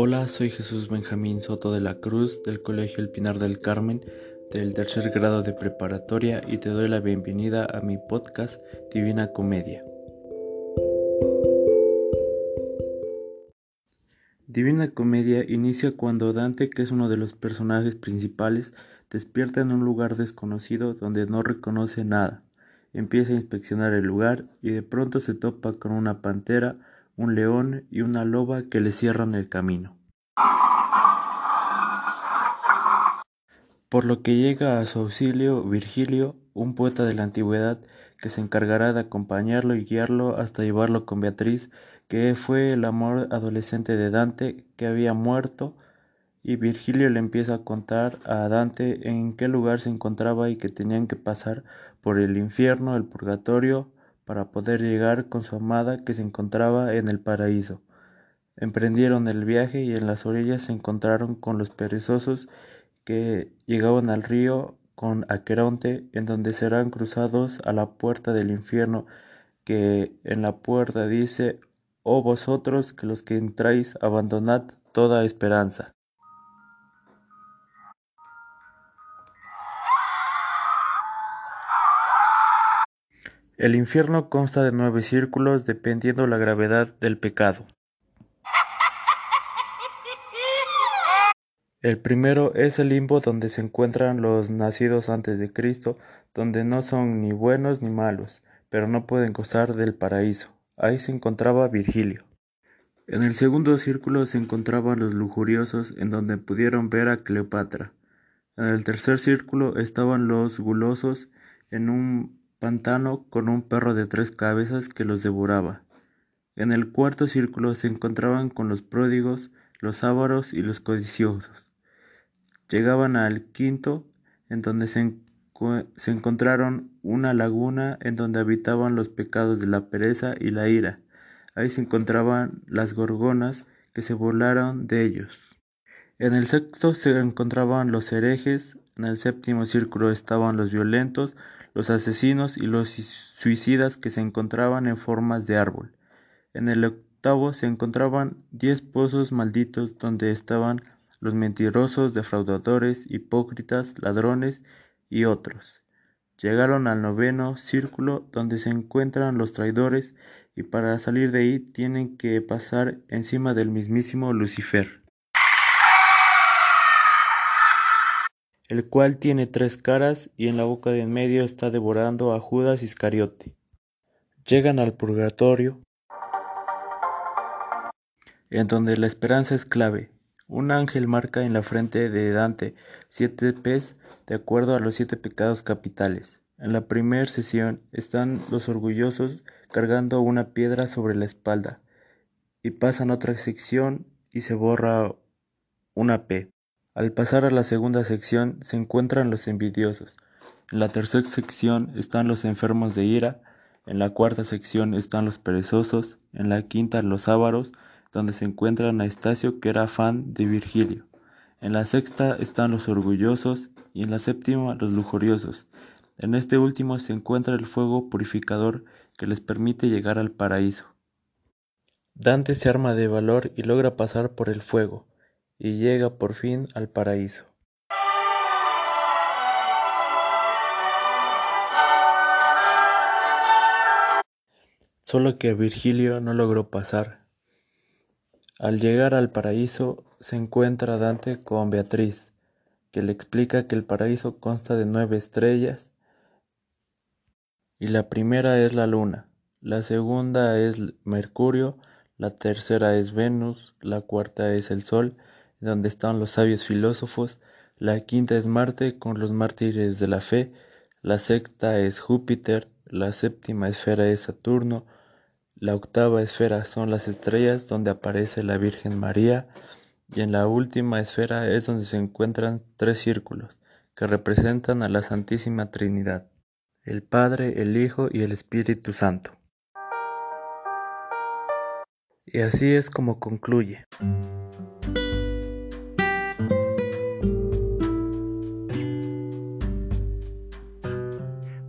Hola, soy Jesús Benjamín Soto de la Cruz del Colegio El Pinar del Carmen del tercer grado de preparatoria y te doy la bienvenida a mi podcast Divina Comedia. Divina Comedia inicia cuando Dante, que es uno de los personajes principales, despierta en un lugar desconocido donde no reconoce nada. Empieza a inspeccionar el lugar y de pronto se topa con una pantera, un león y una loba que le cierran el camino. Por lo que llega a su auxilio Virgilio, un poeta de la antigüedad, que se encargará de acompañarlo y guiarlo hasta llevarlo con Beatriz, que fue el amor adolescente de Dante, que había muerto, y Virgilio le empieza a contar a Dante en qué lugar se encontraba y que tenían que pasar por el infierno, el purgatorio, para poder llegar con su amada que se encontraba en el paraíso. Emprendieron el viaje y en las orillas se encontraron con los perezosos que llegaban al río con Aqueronte, en donde serán cruzados a la puerta del infierno, que en la puerta dice, Oh vosotros que los que entráis, abandonad toda esperanza. El infierno consta de nueve círculos dependiendo la gravedad del pecado. El primero es el limbo donde se encuentran los nacidos antes de Cristo, donde no son ni buenos ni malos, pero no pueden gozar del paraíso. Ahí se encontraba Virgilio. En el segundo círculo se encontraban los lujuriosos, en donde pudieron ver a Cleopatra. En el tercer círculo estaban los gulosos, en un pantano con un perro de tres cabezas que los devoraba. En el cuarto círculo se encontraban con los pródigos, los ávaros y los codiciosos. Llegaban al quinto, en donde se, se encontraron una laguna en donde habitaban los pecados de la pereza y la ira. Ahí se encontraban las gorgonas que se burlaron de ellos. En el sexto se encontraban los herejes, en el séptimo círculo estaban los violentos, los asesinos y los suicidas que se encontraban en formas de árbol. En el octavo se encontraban diez pozos malditos donde estaban los mentirosos, defraudadores, hipócritas, ladrones y otros. Llegaron al noveno círculo donde se encuentran los traidores y para salir de ahí tienen que pasar encima del mismísimo Lucifer. El cual tiene tres caras y en la boca de en medio está devorando a Judas Iscariote. Llegan al purgatorio, en donde la esperanza es clave. Un ángel marca en la frente de Dante siete P's de acuerdo a los siete pecados capitales. En la primera sesión están los orgullosos cargando una piedra sobre la espalda y pasan otra sección y se borra una P. Al pasar a la segunda sección se encuentran los envidiosos. En la tercera sección están los enfermos de ira. En la cuarta sección están los perezosos. En la quinta los ávaros, donde se encuentran a Estacio, que era fan de Virgilio. En la sexta están los orgullosos y en la séptima los lujuriosos. En este último se encuentra el fuego purificador que les permite llegar al paraíso. Dante se arma de valor y logra pasar por el fuego y llega por fin al paraíso. Solo que Virgilio no logró pasar. Al llegar al paraíso se encuentra Dante con Beatriz, que le explica que el paraíso consta de nueve estrellas y la primera es la luna, la segunda es Mercurio, la tercera es Venus, la cuarta es el Sol donde están los sabios filósofos, la quinta es Marte con los mártires de la fe, la sexta es Júpiter, la séptima esfera es Saturno, la octava esfera son las estrellas donde aparece la Virgen María y en la última esfera es donde se encuentran tres círculos que representan a la Santísima Trinidad, el Padre, el Hijo y el Espíritu Santo. Y así es como concluye.